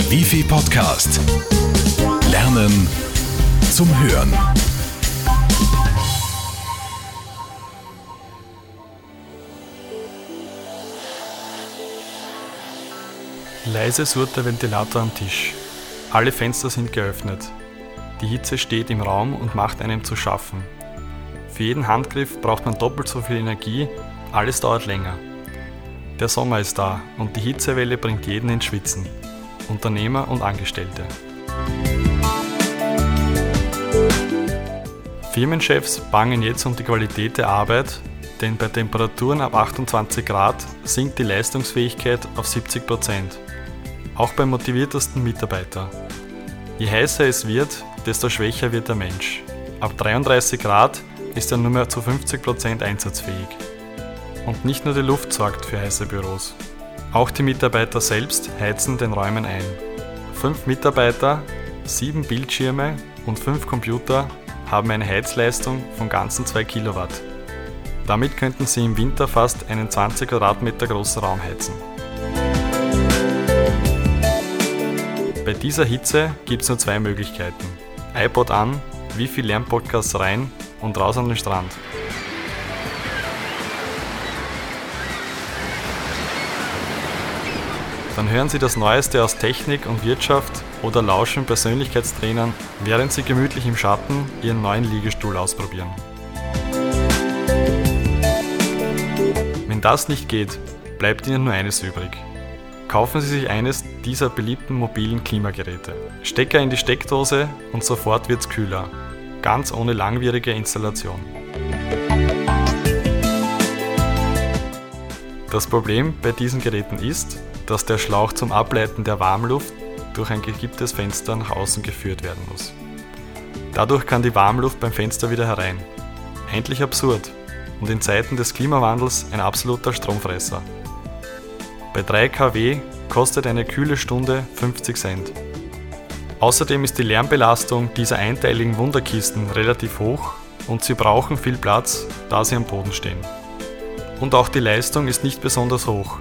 Der Wifi Podcast. Lernen zum Hören. Leise surrt der Ventilator am Tisch. Alle Fenster sind geöffnet. Die Hitze steht im Raum und macht einem zu schaffen. Für jeden Handgriff braucht man doppelt so viel Energie, alles dauert länger. Der Sommer ist da und die Hitzewelle bringt jeden ins Schwitzen. Unternehmer und Angestellte. Firmenchefs bangen jetzt um die Qualität der Arbeit, denn bei Temperaturen ab 28 Grad sinkt die Leistungsfähigkeit auf 70 Prozent. Auch beim motiviertesten Mitarbeiter. Je heißer es wird, desto schwächer wird der Mensch. Ab 33 Grad ist er nur mehr zu 50% einsatzfähig. Und nicht nur die Luft sorgt für heiße Büros. Auch die Mitarbeiter selbst heizen den Räumen ein. Fünf Mitarbeiter, sieben Bildschirme und fünf Computer haben eine Heizleistung von ganzen 2 Kilowatt. Damit könnten sie im Winter fast einen 20 Quadratmeter großen Raum heizen. Bei dieser Hitze gibt es nur zwei Möglichkeiten. iPod an, Wifi Lernpodcasts rein und raus an den Strand. Dann hören Sie das Neueste aus Technik und Wirtschaft oder lauschen Persönlichkeitstrainern, während Sie gemütlich im Schatten Ihren neuen Liegestuhl ausprobieren. Wenn das nicht geht, bleibt Ihnen nur eines übrig. Kaufen Sie sich eines dieser beliebten mobilen Klimageräte. Stecker in die Steckdose und sofort wird's kühler ganz ohne langwierige Installation. Das Problem bei diesen Geräten ist, dass der Schlauch zum Ableiten der Warmluft durch ein gekipptes Fenster nach außen geführt werden muss. Dadurch kann die Warmluft beim Fenster wieder herein. Endlich absurd und in Zeiten des Klimawandels ein absoluter Stromfresser. Bei 3 kW kostet eine kühle Stunde 50 Cent. Außerdem ist die Lärmbelastung dieser einteiligen Wunderkisten relativ hoch und sie brauchen viel Platz, da sie am Boden stehen. Und auch die Leistung ist nicht besonders hoch.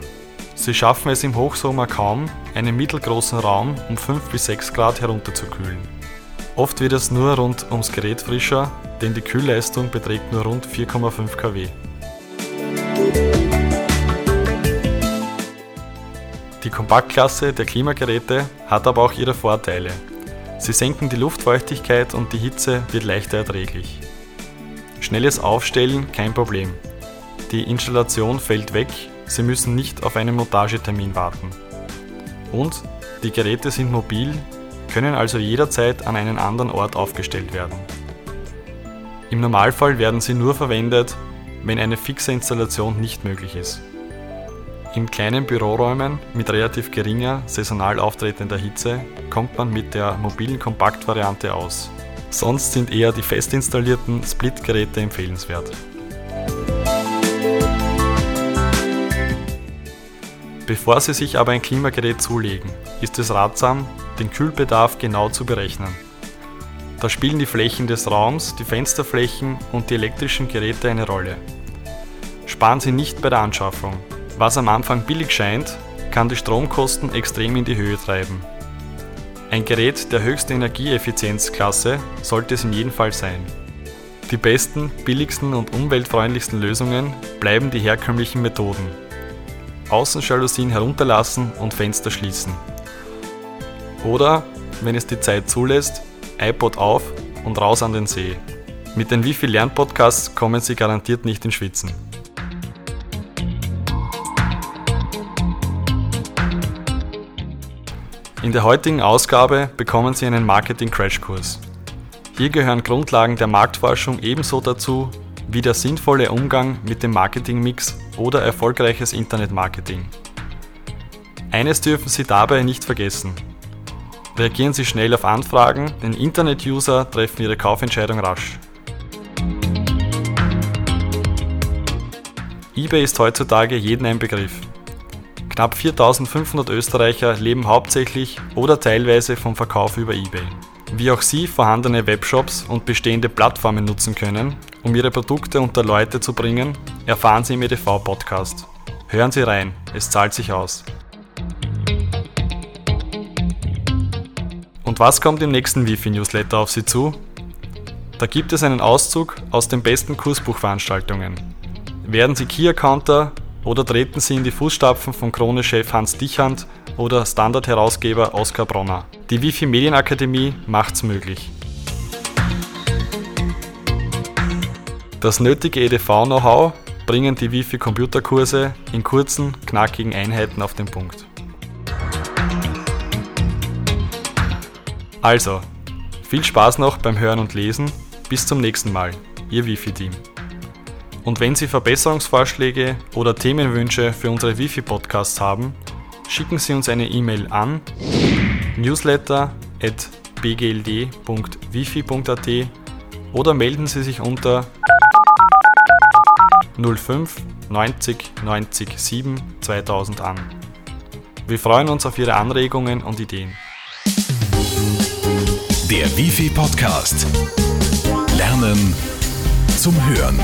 Sie schaffen es im Hochsommer kaum, einen mittelgroßen Raum um 5 bis 6 Grad herunterzukühlen. Oft wird es nur rund ums Gerät frischer, denn die Kühlleistung beträgt nur rund 4,5 kW. Die Kompaktklasse der Klimageräte hat aber auch ihre Vorteile. Sie senken die Luftfeuchtigkeit und die Hitze wird leichter erträglich. Schnelles Aufstellen kein Problem. Die Installation fällt weg, Sie müssen nicht auf einen Montagetermin warten. Und die Geräte sind mobil, können also jederzeit an einen anderen Ort aufgestellt werden. Im Normalfall werden sie nur verwendet, wenn eine fixe Installation nicht möglich ist. In kleinen Büroräumen mit relativ geringer, saisonal auftretender Hitze kommt man mit der mobilen Kompaktvariante aus. Sonst sind eher die fest installierten Split-Geräte empfehlenswert. Bevor Sie sich aber ein Klimagerät zulegen, ist es ratsam, den Kühlbedarf genau zu berechnen. Da spielen die Flächen des Raums, die Fensterflächen und die elektrischen Geräte eine Rolle. Sparen Sie nicht bei der Anschaffung, was am Anfang billig scheint, kann die Stromkosten extrem in die Höhe treiben. Ein Gerät der höchsten Energieeffizienzklasse sollte es in jedem Fall sein. Die besten, billigsten und umweltfreundlichsten Lösungen bleiben die herkömmlichen Methoden. Außenjalousien herunterlassen und Fenster schließen. Oder, wenn es die Zeit zulässt, iPod auf und raus an den See. Mit den Wifi Lernpodcasts kommen Sie garantiert nicht in Schwitzen. In der heutigen Ausgabe bekommen Sie einen Marketing-Crashkurs. Hier gehören Grundlagen der Marktforschung ebenso dazu wie der sinnvolle Umgang mit dem Marketingmix oder erfolgreiches Internetmarketing. Eines dürfen Sie dabei nicht vergessen. Reagieren Sie schnell auf Anfragen, denn Internet-User treffen ihre Kaufentscheidung rasch. eBay ist heutzutage jeden ein Begriff. Knapp 4500 Österreicher leben hauptsächlich oder teilweise vom Verkauf über eBay. Wie auch Sie vorhandene Webshops und bestehende Plattformen nutzen können, um Ihre Produkte unter Leute zu bringen, erfahren Sie im EDV-Podcast. Hören Sie rein, es zahlt sich aus. Und was kommt im nächsten Wifi-Newsletter auf Sie zu? Da gibt es einen Auszug aus den besten Kursbuchveranstaltungen. Werden Sie Key-Accounter oder treten Sie in die Fußstapfen von Krone-Chef Hans Dichand oder Standard-Herausgeber Oskar Bronner? Die Wifi Medienakademie macht's möglich. Das nötige EDV-Know-how bringen die Wifi-Computerkurse in kurzen, knackigen Einheiten auf den Punkt. Also, viel Spaß noch beim Hören und Lesen. Bis zum nächsten Mal, Ihr Wifi-Team. Und wenn Sie Verbesserungsvorschläge oder Themenwünsche für unsere Wifi-Podcasts haben, schicken Sie uns eine E-Mail an newsletter.bgld.wifi.at oder melden Sie sich unter 05 90 90 7 2000 an. Wir freuen uns auf Ihre Anregungen und Ideen. Der Wifi Podcast. Lernen zum Hören.